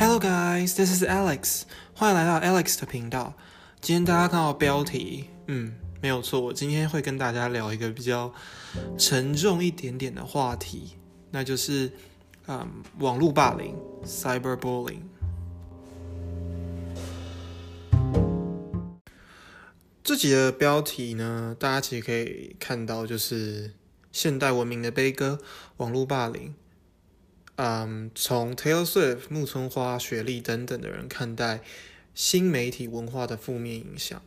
Hello guys, this is Alex，欢迎来到 Alex 的频道。今天大家看到标题，嗯，没有错，我今天会跟大家聊一个比较沉重一点点的话题，那就是嗯，网络霸凌 （cyberbullying）。这集的标题呢，大家其实可以看到，就是现代文明的悲歌——网络霸凌。嗯，从 Taylor Swift、木村花、雪莉等等的人看待新媒体文化的负面影响。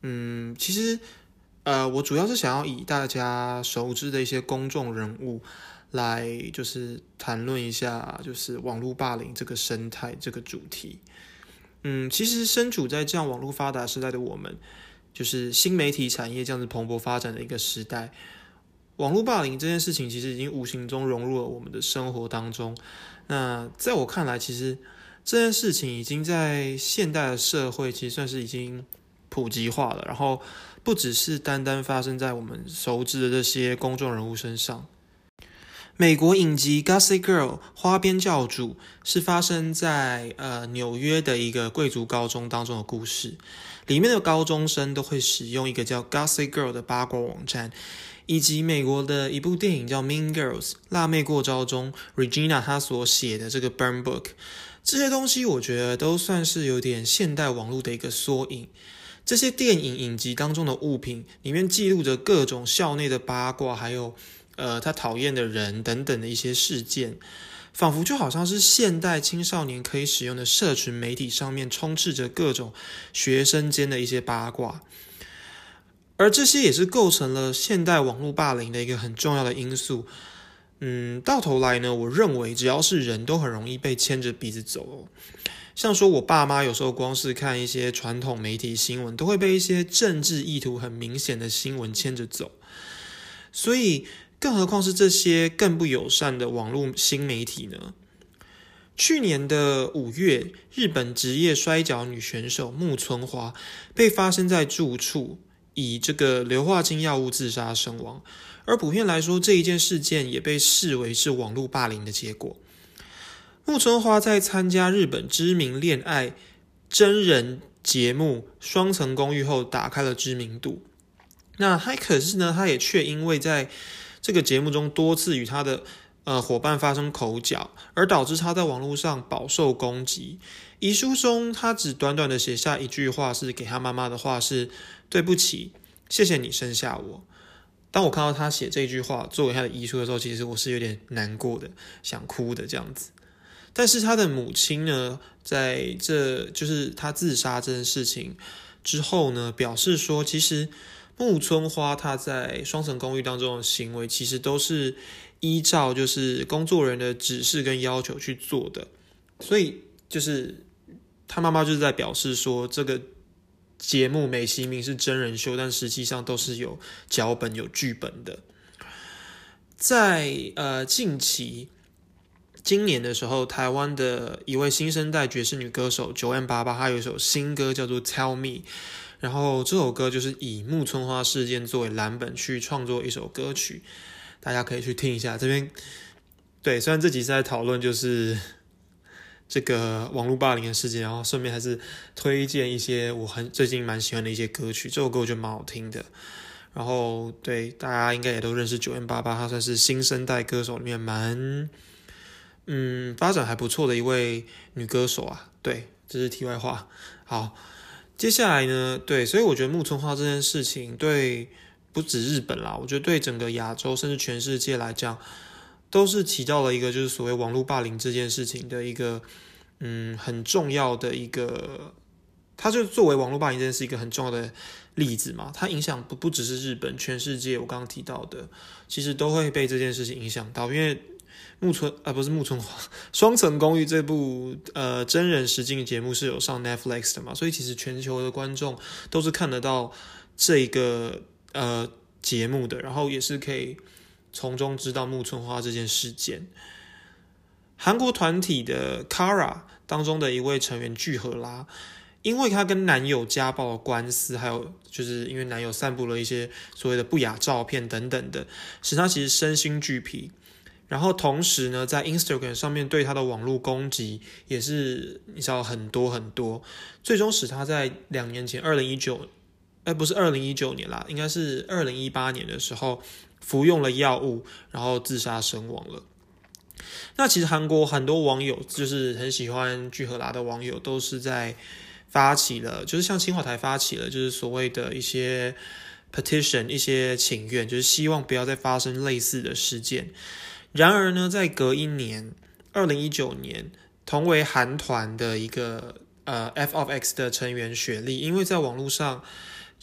嗯，其实，呃，我主要是想要以大家熟知的一些公众人物来，就是谈论一下，就是网络霸凌这个生态这个主题。嗯，其实身处在这样网络发达时代的我们，就是新媒体产业这样子蓬勃发展的一个时代。网络霸凌这件事情，其实已经无形中融入了我们的生活当中。那在我看来，其实这件事情已经在现代的社会，其实算是已经普及化了。然后，不只是单单发生在我们熟知的这些公众人物身上。美国影集《Gossip Girl》花边教主是发生在呃纽约的一个贵族高中当中的故事。里面的高中生都会使用一个叫 Gossip Girl 的八卦网站。以及美国的一部电影叫《Mean Girls》辣妹过招中，Regina 她所写的这个 Burn Book，这些东西我觉得都算是有点现代网络的一个缩影。这些电影影集当中的物品里面记录着各种校内的八卦，还有呃他讨厌的人等等的一些事件，仿佛就好像是现代青少年可以使用的社群媒体上面充斥着各种学生间的一些八卦。而这些也是构成了现代网络霸凌的一个很重要的因素。嗯，到头来呢，我认为只要是人都很容易被牵着鼻子走。哦像说我爸妈有时候光是看一些传统媒体新闻，都会被一些政治意图很明显的新闻牵着走。所以，更何况是这些更不友善的网络新媒体呢？去年的五月，日本职业摔角女选手木村花被发生在住处。以这个硫化氢药物自杀身亡，而普遍来说，这一件事件也被视为是网络霸凌的结果。木村花在参加日本知名恋爱真人节目《双层公寓》后，打开了知名度。那还可是呢，他也却因为在这个节目中多次与他的呃伙伴发生口角，而导致他在网络上饱受攻击。遗书中，他只短短的写下一句话，是给他妈妈的话是。对不起，谢谢你生下我。当我看到他写这句话作为他的遗书的时候，其实我是有点难过的，想哭的这样子。但是他的母亲呢，在这就是他自杀这件事情之后呢，表示说，其实木村花他在双层公寓当中的行为，其实都是依照就是工作人的指示跟要求去做的。所以就是他妈妈就是在表示说这个。节目美其名是真人秀，但实际上都是有脚本、有剧本的。在呃近期今年的时候，台湾的一位新生代爵士女歌手九 M 八八，她有一首新歌叫做《Tell Me》，然后这首歌就是以木村花事件作为蓝本去创作一首歌曲，大家可以去听一下。这边对，虽然这集是在讨论就是。这个网络霸凌的事件，然后顺便还是推荐一些我很最近蛮喜欢的一些歌曲。这首歌我觉得蛮好听的。然后对大家应该也都认识九 N 八八，她算是新生代歌手里面蛮嗯发展还不错的一位女歌手啊。对，这是题外话。好，接下来呢，对，所以我觉得木村花这件事情对不止日本啦，我觉得对整个亚洲甚至全世界来讲。都是起到了一个就是所谓网络霸凌这件事情的一个嗯很重要的一个，它就作为网络霸凌这件事一个很重要的例子嘛。它影响不不只是日本，全世界我刚刚提到的，其实都会被这件事情影响到。因为木村啊不是木村花，双层公寓这部呃真人实境节目是有上 Netflix 的嘛，所以其实全球的观众都是看得到这个呃节目的，然后也是可以。从中知道木村花这件事件，韩国团体的 Kara 当中的一位成员具荷拉，因为她跟男友家暴的官司，还有就是因为男友散布了一些所谓的不雅照片等等的，使她其实身心俱疲。然后同时呢，在 Instagram 上面对她的网络攻击也是你知道很多很多，最终使她在两年前，二零一九，哎，不是二零一九年啦，应该是二零一八年的时候服用了药物，然后自杀身亡了。那其实韩国很多网友就是很喜欢具赫拉的网友，都是在发起了，就是向青瓦台发起了，就是所谓的一些 petition，一些请愿，就是希望不要再发生类似的事件。然而呢，在隔一年，二零一九年，同为韩团的一个呃 F of X 的成员雪莉，因为在网络上。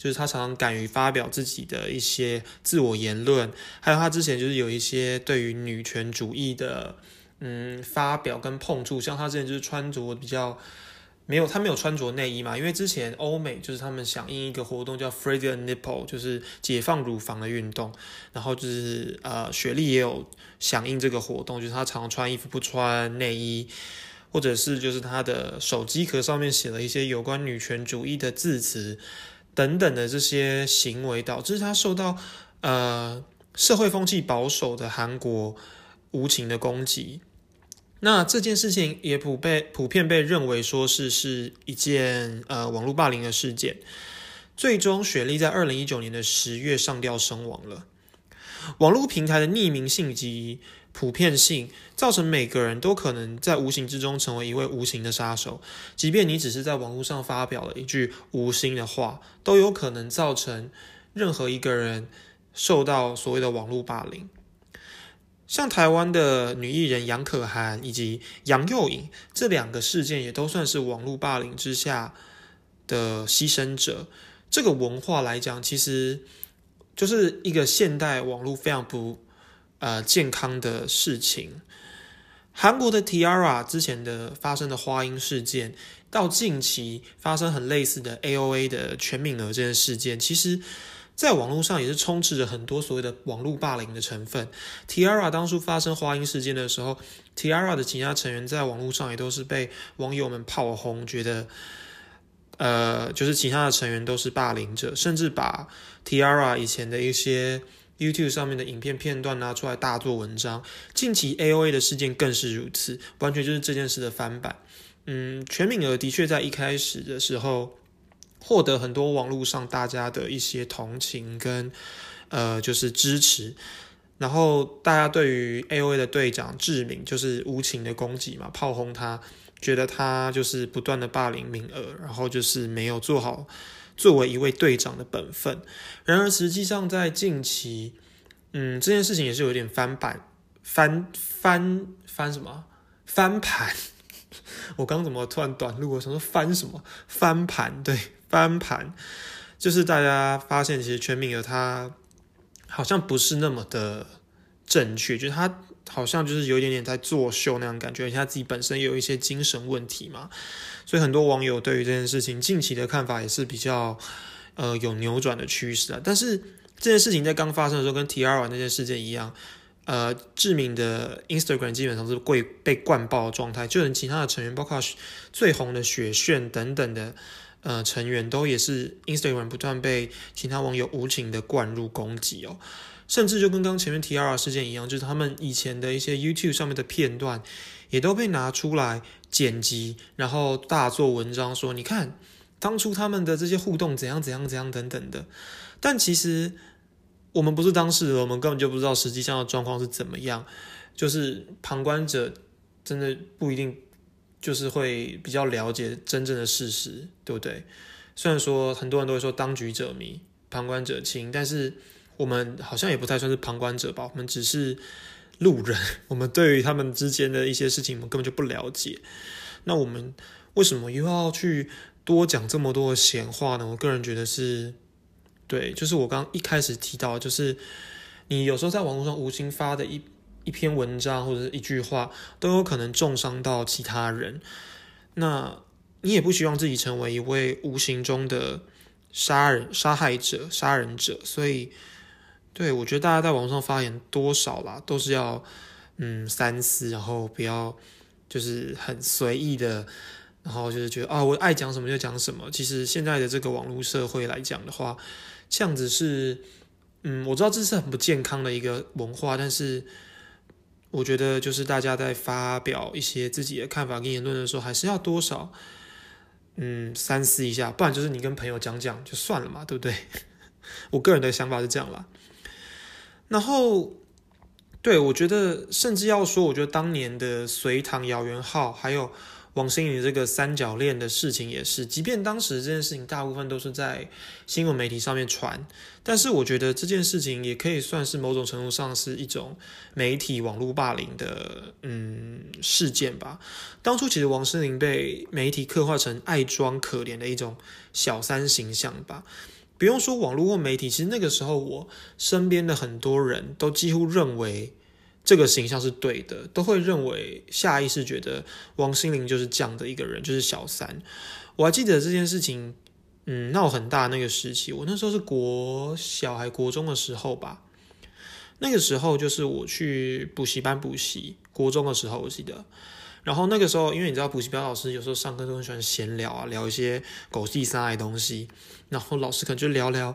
就是他常常敢于发表自己的一些自我言论，还有他之前就是有一些对于女权主义的嗯发表跟碰触，像他之前就是穿着比较没有他没有穿着内衣嘛，因为之前欧美就是他们响应一个活动叫 Free the Nipple，就是解放乳房的运动，然后就是呃雪莉也有响应这个活动，就是他常穿衣服不穿内衣，或者是就是他的手机壳上面写了一些有关女权主义的字词。等等的这些行为，导致他受到呃社会风气保守的韩国无情的攻击。那这件事情也普被普遍被认为说是是一件呃网络霸凌的事件。最终，雪莉在二零一九年的十月上吊身亡了。网络平台的匿名性及普遍性造成每个人都可能在无形之中成为一位无形的杀手，即便你只是在网络上发表了一句无心的话，都有可能造成任何一个人受到所谓的网络霸凌。像台湾的女艺人杨可涵以及杨佑颖这两个事件，也都算是网络霸凌之下的牺牲者。这个文化来讲，其实就是一个现代网络非常不。呃，健康的事情。韩国的 Tiara 之前的发生的花音事件，到近期发生很类似的 AOA 的全敏儿这件事件，其实在网络上也是充斥着很多所谓的网络霸凌的成分。Tiara 当初发生花音事件的时候，Tiara 的其他成员在网络上也都是被网友们炮轰，觉得呃，就是其他的成员都是霸凌者，甚至把 Tiara 以前的一些。YouTube 上面的影片片段拿出来大做文章，近期 AOA 的事件更是如此，完全就是这件事的翻版。嗯，全敏儿的确在一开始的时候获得很多网络上大家的一些同情跟呃就是支持，然后大家对于 AOA 的队长志敏就是无情的攻击嘛，炮轰他，觉得他就是不断的霸凌敏儿，然后就是没有做好。作为一位队长的本分，然而实际上在近期，嗯，这件事情也是有点翻版、翻翻翻什么翻盘。我刚怎么突然短路？我想说翻什么翻盘？对，翻盘就是大家发现，其实全敏儿他好像不是那么的正确，就是他好像就是有一点点在作秀那样感觉，而且他自己本身也有一些精神问题嘛。所以很多网友对于这件事情近期的看法也是比较，呃，有扭转的趋势啊。但是这件事情在刚发生的时候，跟 T R 那件事件一样，呃，知名的 Instagram 基本上是被被灌爆的状态，就连其他的成员，包括最红的雪炫等等的呃成员，都也是 Instagram 不断被其他网友无情的灌入攻击哦。甚至就跟刚前面 T R 事件一样，就是他们以前的一些 YouTube 上面的片段，也都被拿出来。剪辑，然后大做文章说，你看当初他们的这些互动怎样怎样怎样等等的，但其实我们不是当事人，我们根本就不知道实际上的状况是怎么样。就是旁观者真的不一定就是会比较了解真正的事实，对不对？虽然说很多人都会说当局者迷，旁观者清，但是我们好像也不太算是旁观者吧，我们只是。路人，我们对于他们之间的一些事情，我们根本就不了解。那我们为什么又要去多讲这么多的闲话呢？我个人觉得是，对，就是我刚一开始提到，就是你有时候在网络上无心发的一一篇文章或者是一句话，都有可能重伤到其他人。那你也不希望自己成为一位无形中的杀人、杀害者、杀人者，所以。对，我觉得大家在网上发言多少啦，都是要嗯三思，然后不要就是很随意的，然后就是觉得啊，我爱讲什么就讲什么。其实现在的这个网络社会来讲的话，这样子是嗯，我知道这是很不健康的一个文化，但是我觉得就是大家在发表一些自己的看法跟言论的时候，还是要多少嗯三思一下，不然就是你跟朋友讲讲就算了嘛，对不对？我个人的想法是这样啦。然后，对我觉得甚至要说，我觉得当年的隋唐姚元浩还有。王心凌这个三角恋的事情也是，即便当时这件事情大部分都是在新闻媒体上面传，但是我觉得这件事情也可以算是某种程度上是一种媒体网络霸凌的嗯事件吧。当初其实王心凌被媒体刻画成爱装可怜的一种小三形象吧，不用说网络或媒体，其实那个时候我身边的很多人都几乎认为。这个形象是对的，都会认为下意识觉得王心凌就是这样的一个人，就是小三。我还记得这件事情，嗯，闹很大那个时期，我那时候是国小还国中的时候吧。那个时候就是我去补习班补习，国中的时候我记得。然后那个时候，因为你知道补习班老师有时候上课都很喜欢闲聊啊，聊一些狗屁三爱东西，然后老师可能就聊聊，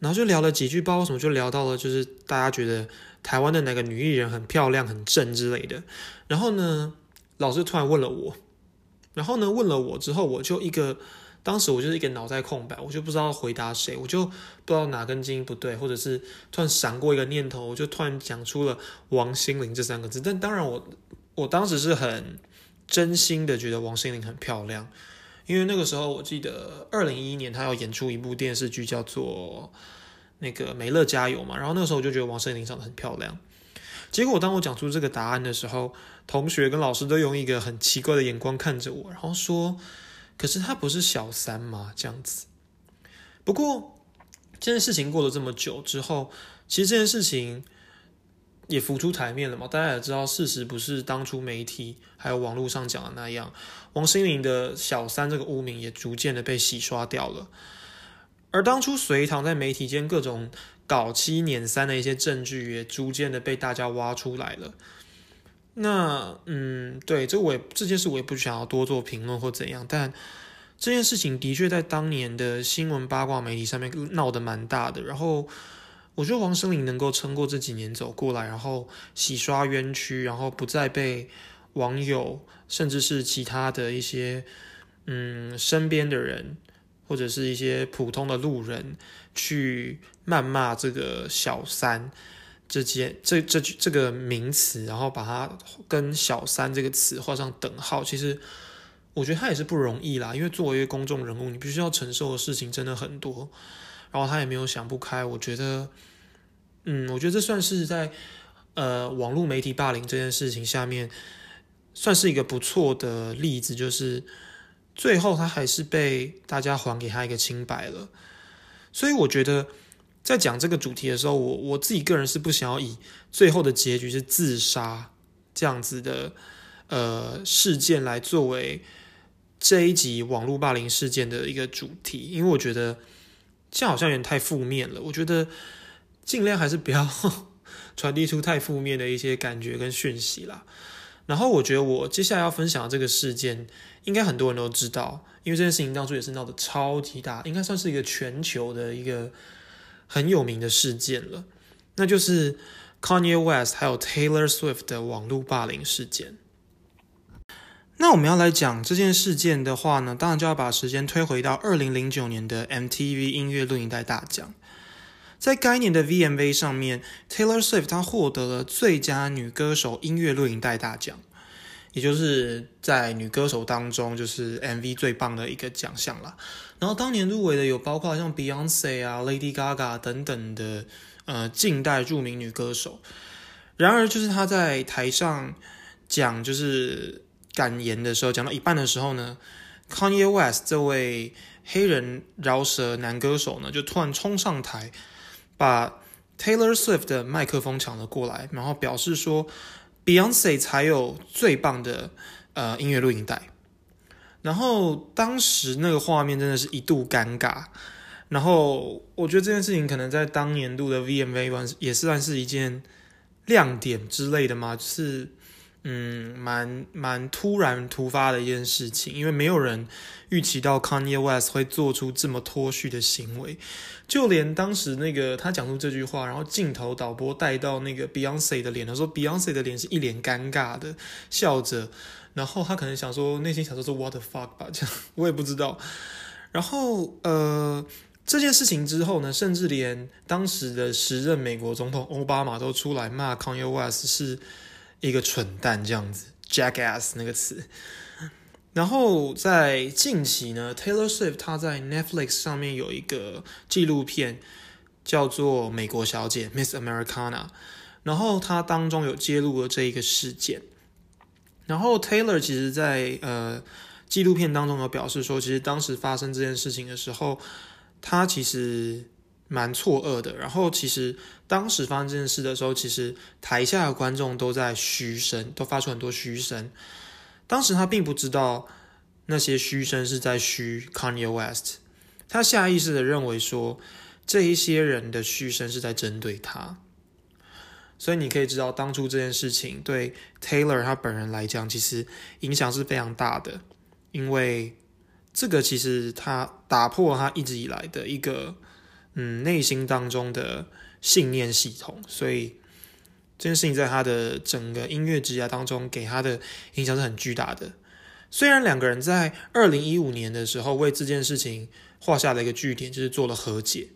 然后就聊了几句，不知道为什么就聊到了，就是大家觉得。台湾的哪个女艺人很漂亮、很正之类的，然后呢，老师突然问了我，然后呢，问了我之后，我就一个，当时我就是一个脑袋空白，我就不知道回答谁，我就不知道哪根筋不对，或者是突然闪过一个念头，我就突然讲出了王心凌这三个字。但当然，我我当时是很真心的觉得王心凌很漂亮，因为那个时候我记得二零一一年她要演出一部电视剧，叫做。那个美乐加油嘛，然后那个时候我就觉得王心凌长得很漂亮。结果当我讲出这个答案的时候，同学跟老师都用一个很奇怪的眼光看着我，然后说：“可是她不是小三吗？”这样子。不过这件事情过了这么久之后，其实这件事情也浮出台面了嘛。大家也知道，事实不是当初媒体还有网络上讲的那样，王心凌的小三这个污名也逐渐的被洗刷掉了。而当初隋唐在媒体间各种搞七撵三的一些证据，也逐渐的被大家挖出来了。那，嗯，对，这我也这件事我也不想要多做评论或怎样，但这件事情的确在当年的新闻八卦媒体上面闹得蛮大的。然后，我觉得黄生林能够撑过这几年走过来，然后洗刷冤屈，然后不再被网友甚至是其他的一些嗯身边的人。或者是一些普通的路人去谩骂这个小三这件这这这个名词，然后把它跟小三这个词画上等号，其实我觉得他也是不容易啦。因为作为一个公众人物，你必须要承受的事情真的很多。然后他也没有想不开，我觉得，嗯，我觉得这算是在呃网络媒体霸凌这件事情下面，算是一个不错的例子，就是。最后，他还是被大家还给他一个清白了。所以，我觉得在讲这个主题的时候，我我自己个人是不想要以最后的结局是自杀这样子的呃事件来作为这一集网络霸凌事件的一个主题，因为我觉得这样好像有点太负面了。我觉得尽量还是不要 传递出太负面的一些感觉跟讯息啦。然后，我觉得我接下来要分享的这个事件。应该很多人都知道，因为这件事情当初也是闹得超级大，应该算是一个全球的一个很有名的事件了。那就是 Kanye West 还有 Taylor Swift 的网络霸凌事件。那我们要来讲这件事件的话呢，当然就要把时间推回到二零零九年的 MTV 音乐录影带大奖。在该年的 VMA 上面，Taylor Swift 她获得了最佳女歌手音乐录影带大奖。也就是在女歌手当中，就是 MV 最棒的一个奖项了。然后当年入围的有包括像 Beyonce 啊、Lady Gaga 等等的呃近代著名女歌手。然而，就是她在台上讲就是感言的时候，讲到一半的时候呢，Kanye West 这位黑人饶舌男歌手呢，就突然冲上台，把 Taylor Swift 的麦克风抢了过来，然后表示说。Beyonce 才有最棒的呃音乐录影带，然后当时那个画面真的是一度尴尬，然后我觉得这件事情可能在当年度的 VMA 也是算是一件亮点之类的嘛，就是嗯，蛮蛮突然突发的一件事情，因为没有人预期到 Kanye West 会做出这么脱序的行为，就连当时那个他讲出这句话，然后镜头导播带到那个 Beyonce 的脸的时候，Beyonce 的脸是一脸尴尬的笑着，然后他可能想说，内心想说是 What the fuck 吧，这样我也不知道。然后呃，这件事情之后呢，甚至连当时的时任美国总统奥巴马都出来骂 Kanye West 是。一个蠢蛋这样子，jackass 那个词。然后在近期呢，Taylor Swift 她在 Netflix 上面有一个纪录片，叫做《美国小姐》Miss Americana。然后她当中有揭露了这一个事件。然后 Taylor 其实，在呃纪录片当中有表示说，其实当时发生这件事情的时候，他其实。蛮错愕的。然后，其实当时发生这件事的时候，其实台下的观众都在嘘声，都发出很多嘘声。当时他并不知道那些嘘声是在嘘 Kanye West，他下意识的认为说这一些人的嘘声是在针对他。所以你可以知道，当初这件事情对 Taylor 他本人来讲，其实影响是非常大的，因为这个其实他打破他一直以来的一个。嗯，内心当中的信念系统，所以这件事情在他的整个音乐之涯当中给他的影响是很巨大的。虽然两个人在二零一五年的时候为这件事情画下了一个句点，就是做了和解，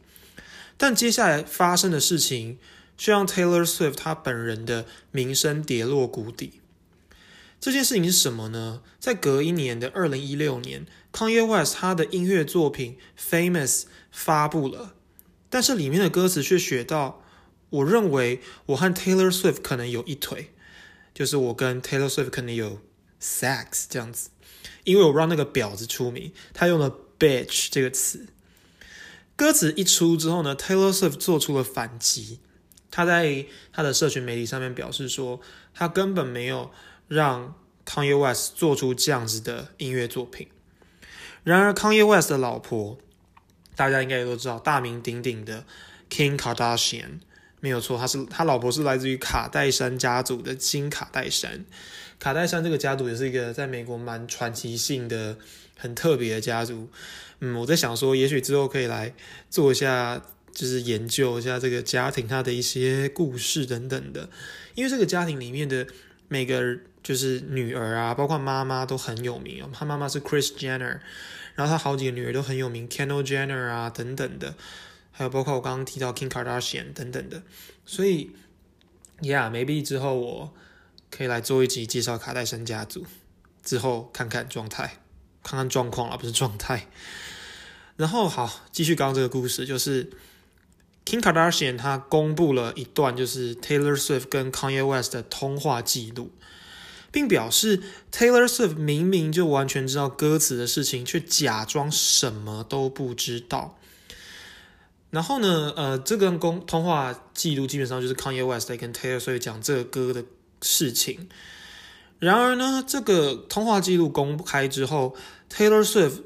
但接下来发生的事情却让 Taylor Swift 他本人的名声跌落谷底。这件事情是什么呢？在隔一年的二零一六年，Kanye West 他的音乐作品《Famous》发布了。但是里面的歌词却写到，我认为我和 Taylor Swift 可能有一腿，就是我跟 Taylor Swift 可能有 sex 这样子，因为我让那个婊子出名，他用了 bitch 这个词。歌词一出之后呢，Taylor Swift 做出了反击，他在他的社群媒体上面表示说，他根本没有让 Kanye West 做出这样子的音乐作品。然而，Kanye West 的老婆。大家应该也都知道，大名鼎鼎的 King Kardashian 没有错，他是他老婆是来自于卡戴珊家族的金卡戴珊。卡戴珊这个家族也是一个在美国蛮传奇性的、很特别的家族。嗯，我在想说，也许之后可以来做一下，就是研究一下这个家庭它的一些故事等等的。因为这个家庭里面的每个就是女儿啊，包括妈妈都很有名哦。他妈妈是 Chris Jenner。然后他好几个女儿都很有名，Kendall Jenner 啊等等的，还有包括我刚刚提到 Kim Kardashian 等等的，所以，Yeah，maybe 之后我可以来做一集介绍卡戴珊家族，之后看看状态，看看状况而，不是状态。然后好，继续刚刚这个故事，就是 Kim Kardashian 他公布了一段就是 Taylor Swift 跟 Kanye West 的通话记录。并表示 Taylor Swift 明明就完全知道歌词的事情，却假装什么都不知道。然后呢，呃，这个公通话记录基本上就是 Kanye West 在跟 Taylor Swift 讲这个歌的事情。然而呢，这个通话记录公开之后，Taylor Swift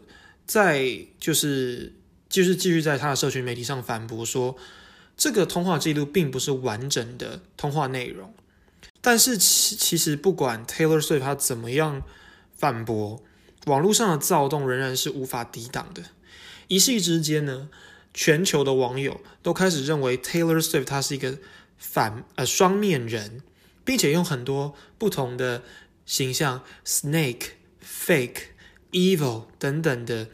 在就是就是继续在他的社群媒体上反驳说，这个通话记录并不是完整的通话内容。但是其其实不管 Taylor Swift 他怎么样反驳，网络上的躁动仍然是无法抵挡的。一夕之间呢，全球的网友都开始认为 Taylor Swift 他是一个反呃双面人，并且用很多不同的形象 snake、fake、evil 等等的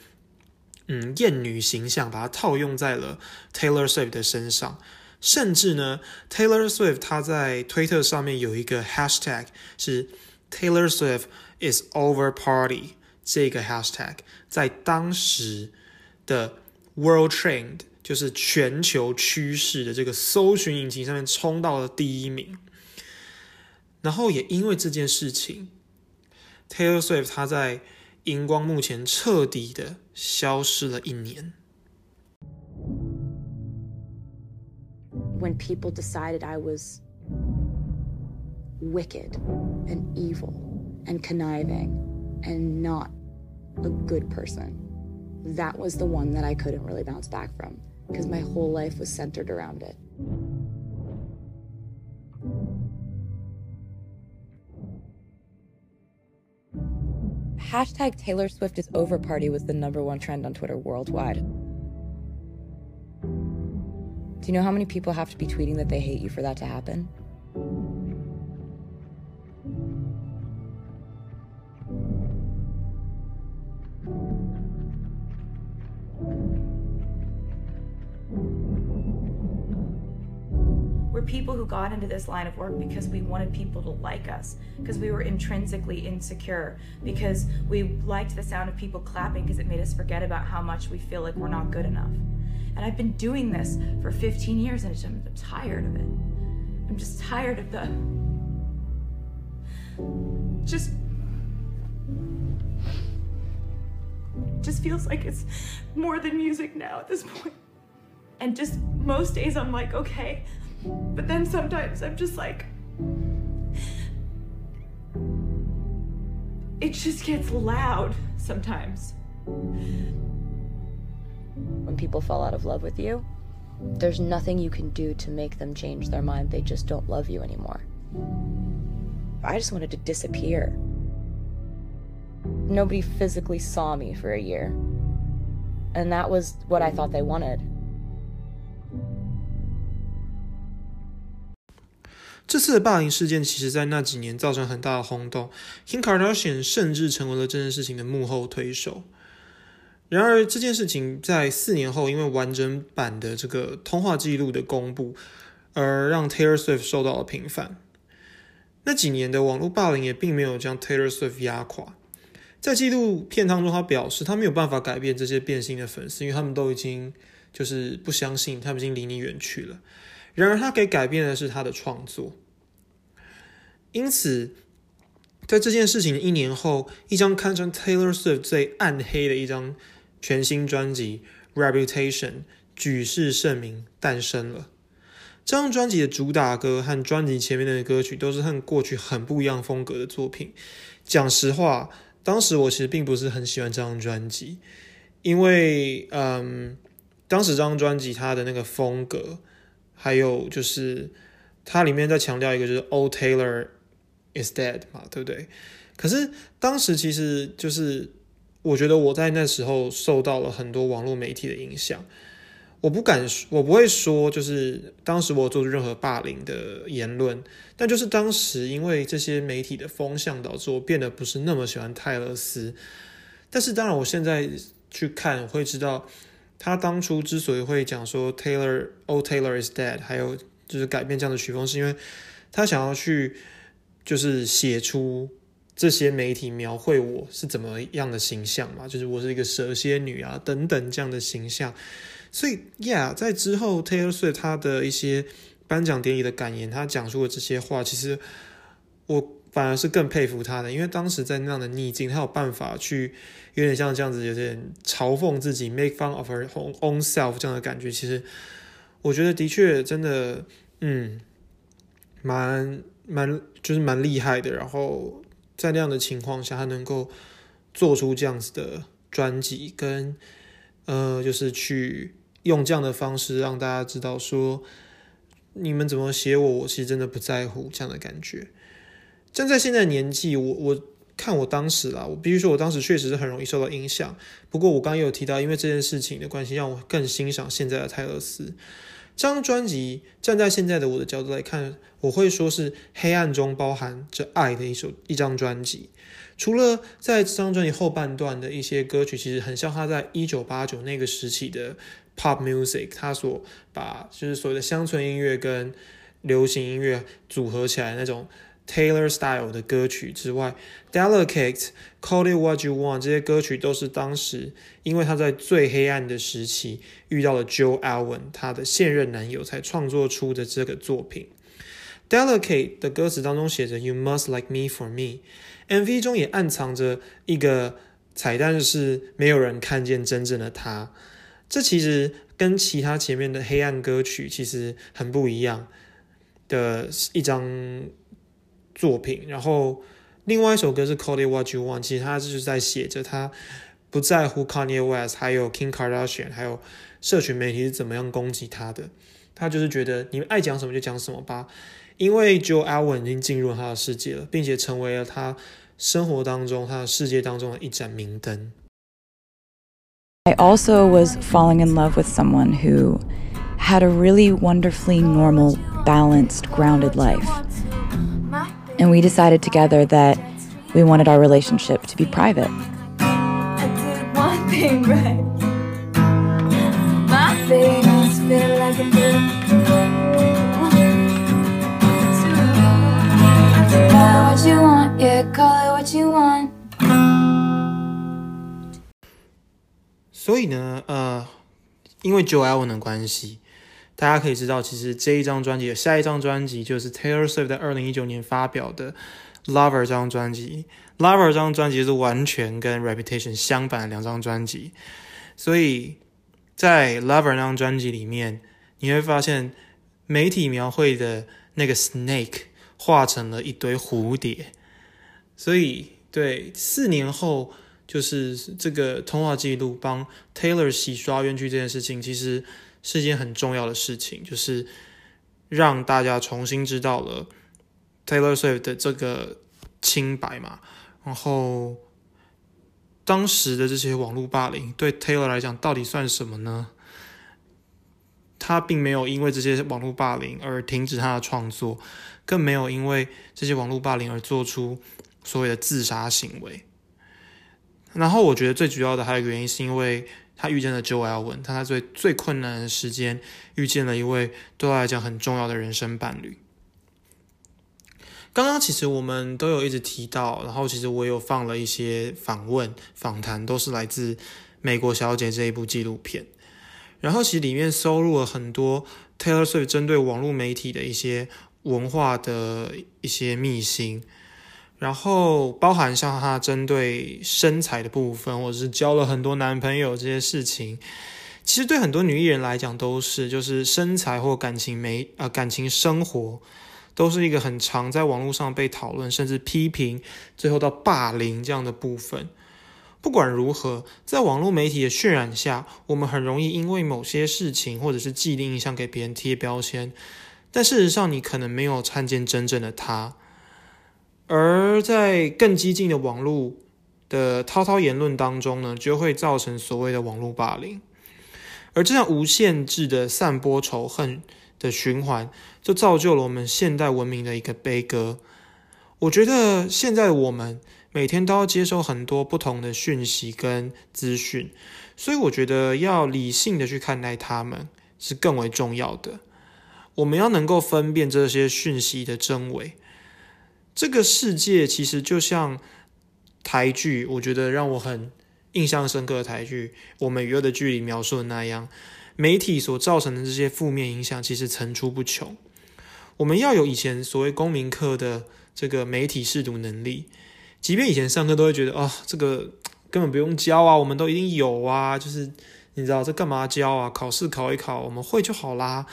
嗯艳女形象，把它套用在了 Taylor Swift 的身上。甚至呢，Taylor Swift 他在推特上面有一个 hashtag 是 Taylor Swift is over party 这个 hashtag 在当时的 World Trend 就是全球趋势的这个搜寻引擎上面冲到了第一名。然后也因为这件事情，Taylor Swift 他在荧光幕前彻底的消失了一年。When people decided I was wicked and evil and conniving and not a good person. That was the one that I couldn't really bounce back from because my whole life was centered around it. hashtag Taylor Swift is over party was the number one trend on Twitter worldwide. Do you know how many people have to be tweeting that they hate you for that to happen? We're people who got into this line of work because we wanted people to like us, because we were intrinsically insecure, because we liked the sound of people clapping because it made us forget about how much we feel like we're not good enough. And I've been doing this for 15 years and I'm tired of it. I'm just tired of the. Just. Just feels like it's more than music now at this point. And just most days I'm like, okay. But then sometimes I'm just like. It just gets loud sometimes When people fall out of love with you, there's nothing you can do to make them change their mind. They just don't love you anymore. I just wanted to disappear. Nobody physically saw me for a year. And that was what I thought they wanted. 这次的霸凌事件，其实在那几年造成很大的轰动。Kim Kardashian 甚至成为了这件事情的幕后推手。 然而，这件事情在四年后，因为完整版的这个通话记录的公布，而让 Taylor Swift 受到了平反。那几年的网络霸凌也并没有将 Taylor Swift 压垮。在纪录片当中，他表示他没有办法改变这些变心的粉丝，因为他们都已经就是不相信，他们已经离你远去了。然而，他可以改变的是他的创作。因此，在这件事情的一年后，一张堪称 Taylor Swift 最暗黑的一张。全新专辑《Reputation》举世盛名诞生了。这张专辑的主打歌和专辑前面的歌曲都是和过去很不一样风格的作品。讲实话，当时我其实并不是很喜欢这张专辑，因为嗯，当时这张专辑它的那个风格，还有就是它里面在强调一个就是 “Old Taylor is dead” 嘛，对不对？可是当时其实就是。我觉得我在那时候受到了很多网络媒体的影响，我不敢，我不会说，就是当时我做出任何霸凌的言论，但就是当时因为这些媒体的风向，导致我变得不是那么喜欢泰勒斯。但是当然，我现在去看，会知道他当初之所以会讲说 Taylor Oh Taylor is dead，还有就是改变这样的曲风，是因为他想要去就是写出。这些媒体描绘我是怎么样的形象嘛？就是我是一个蛇蝎女啊，等等这样的形象。所以，Yeah，在之后 Taylor Swift 他的一些颁奖典礼的感言，他讲述的这些话，其实我反而是更佩服他的，因为当时在那样的逆境，他有办法去有点像这样子，有点嘲讽自己，make fun of her own self 这样的感觉。其实我觉得的确真的，嗯，蛮蛮就是蛮厉害的。然后。在那样的情况下，他能够做出这样子的专辑，跟呃，就是去用这样的方式让大家知道说，你们怎么写我，我其实真的不在乎这样的感觉。站在现在年纪，我我看我当时啦，我必须说我当时确实是很容易受到影响。不过我刚刚有提到，因为这件事情的关系，让我更欣赏现在的泰勒斯。这张专辑站在现在的我的角度来看，我会说是黑暗中包含着爱的一首一张专辑。除了在这张专辑后半段的一些歌曲，其实很像他在一九八九那个时期的 pop music，他所把就是所谓的乡村音乐跟流行音乐组合起来那种。Taylor style 的歌曲之外，《Delicate》、《Call It What You Want》这些歌曲都是当时因为他在最黑暗的时期遇到了 Joe Alwyn 他的现任男友才创作出的这个作品。《Delicate》的歌词当中写着 “You must like me for me”。MV 中也暗藏着一个彩蛋，是没有人看见真正的他。这其实跟其他前面的黑暗歌曲其实很不一样的一张。作品，然后另外一首歌是《Call It What You Want》，其实他就是在写着他不在乎 Kanye West，还有 Kim Kardashian，还有社群媒体是怎么样攻击他的。他就是觉得你们爱讲什么就讲什么吧，因为 Joe Alwyn 已经进入他的世界了，并且成为了他生活当中、他的世界当中的一盏明灯。I also was falling in love with someone who had a really wonderfully normal, balanced, grounded life. And we decided together that we wanted our relationship to be private. I did one thing right. My face feel like a bit. Call it what you want, yeah, call it what you want. 所以呢，呃，因为 Joe Alwyn 的关系， 大家可以知道，其实这一张专辑的下一张专辑就是 Taylor Swift 在二零一九年发表的《Lover》这张专辑，《Lover》这张专辑是完全跟《Reputation》相反的两张专辑，所以在《Lover》那张专辑里面，你会发现媒体描绘的那个 Snake 化成了一堆蝴蝶，所以对四年后。就是这个通话记录帮 Taylor 洗刷冤屈这件事情，其实是一件很重要的事情，就是让大家重新知道了 Taylor Swift 的这个清白嘛。然后当时的这些网络霸凌对 Taylor 来讲到底算什么呢？他并没有因为这些网络霸凌而停止他的创作，更没有因为这些网络霸凌而做出所谓的自杀行为。然后我觉得最主要的还有一个原因，是因为他遇见了 Joe Alwyn，他在最最困难的时间遇见了一位对他来讲很重要的人生伴侣。刚刚其实我们都有一直提到，然后其实我有放了一些访问访谈，都是来自《美国小姐》这一部纪录片。然后其实里面收录了很多 Taylor Swift 针对网络媒体的一些文化的一些秘辛。然后包含像他针对身材的部分，或者是交了很多男朋友这些事情，其实对很多女艺人来讲都是，就是身材或感情没呃感情生活，都是一个很常在网络上被讨论，甚至批评，最后到霸凌这样的部分。不管如何，在网络媒体的渲染下，我们很容易因为某些事情或者是既定印象给别人贴标签，但事实上你可能没有看见真正的他。而在更激进的网络的滔滔言论当中呢，就会造成所谓的网络霸凌，而这样无限制的散播仇恨的循环，就造就了我们现代文明的一个悲歌。我觉得现在我们每天都要接收很多不同的讯息跟资讯，所以我觉得要理性的去看待他们是更为重要的。我们要能够分辨这些讯息的真伪。这个世界其实就像台剧，我觉得让我很印象深刻的台剧《我们与恶的距离》描述的那样，媒体所造成的这些负面影响其实层出不穷。我们要有以前所谓公民课的这个媒体识读能力，即便以前上课都会觉得啊，这个根本不用教啊，我们都一定有啊，就是你知道这干嘛教啊？考试考一考，我们会就好啦。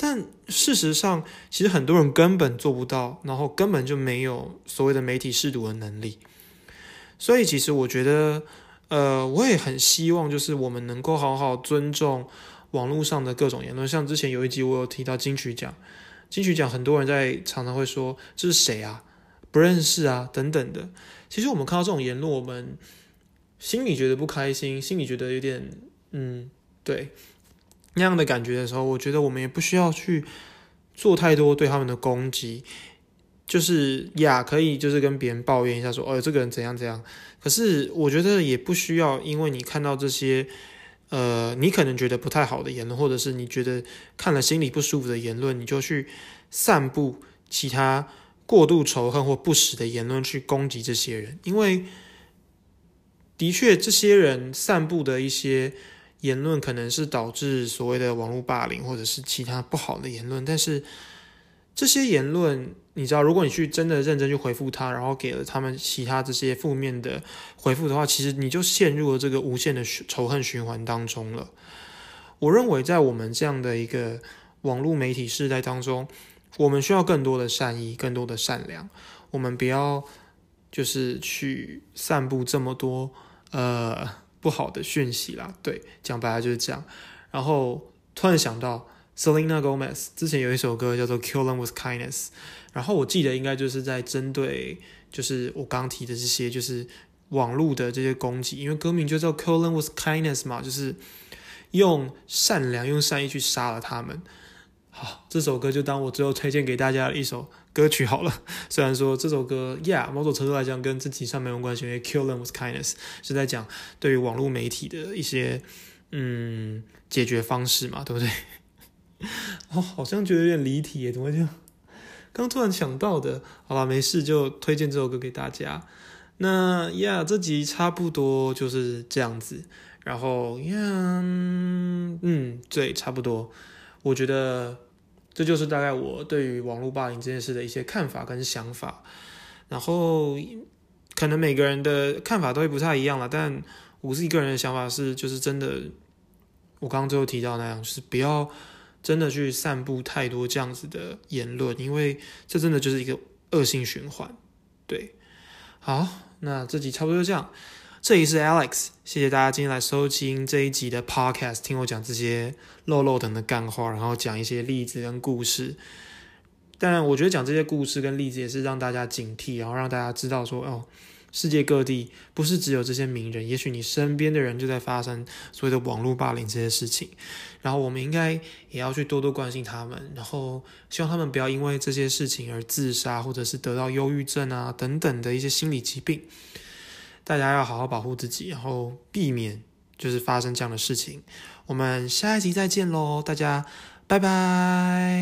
但事实上，其实很多人根本做不到，然后根本就没有所谓的媒体试读的能力。所以，其实我觉得，呃，我也很希望，就是我们能够好好尊重网络上的各种言论。像之前有一集我有提到金曲奖，金曲奖很多人在常常会说这是谁啊，不认识啊等等的。其实我们看到这种言论，我们心里觉得不开心，心里觉得有点嗯，对。那样的感觉的时候，我觉得我们也不需要去做太多对他们的攻击，就是呀，可以就是跟别人抱怨一下说，哦，这个人怎样怎样。可是我觉得也不需要，因为你看到这些，呃，你可能觉得不太好的言论，或者是你觉得看了心里不舒服的言论，你就去散布其他过度仇恨或不实的言论去攻击这些人，因为的确这些人散布的一些。言论可能是导致所谓的网络霸凌，或者是其他不好的言论。但是这些言论，你知道，如果你去真的认真去回复他，然后给了他们其他这些负面的回复的话，其实你就陷入了这个无限的仇恨循环当中了。我认为，在我们这样的一个网络媒体时代当中，我们需要更多的善意，更多的善良。我们不要就是去散布这么多呃。不好的讯息啦，对，讲白了就是这样。然后突然想到，Selena Gomez 之前有一首歌叫做《Kill Them with Kindness》，然后我记得应该就是在针对就是我刚提的这些，就是网络的这些攻击，因为歌名就叫《Killing with Kindness》嘛，就是用善良、用善意去杀了他们。好，这首歌就当我最后推荐给大家的一首歌曲好了。虽然说这首歌，Yeah，某种程度来讲跟自己上没有关系，因为《Kill Them with Kindness》是在讲对于网络媒体的一些嗯解决方式嘛，对不对？哦，好像觉得有点离题耶，怎么会这样？刚突然想到的，好了，没事，就推荐这首歌给大家。那呀，这集差不多就是这样子。然后呀，嗯，对，差不多。我觉得。这就是大概我对于网络霸凌这件事的一些看法跟想法，然后可能每个人的看法都会不太一样了，但我自己个人的想法是，就是真的，我刚刚最后提到那样，就是不要真的去散布太多这样子的言论，因为这真的就是一个恶性循环。对，好，那这集差不多就这样。这里是 Alex，谢谢大家今天来收听这一集的 Podcast，听我讲这些漏漏等的干话，然后讲一些例子跟故事。当然，我觉得讲这些故事跟例子也是让大家警惕，然后让大家知道说，哦，世界各地不是只有这些名人，也许你身边的人就在发生所谓的网络霸凌这些事情。然后我们应该也要去多多关心他们，然后希望他们不要因为这些事情而自杀，或者是得到忧郁症啊等等的一些心理疾病。大家要好好保护自己，然后避免就是发生这样的事情。我们下一集再见喽，大家拜拜。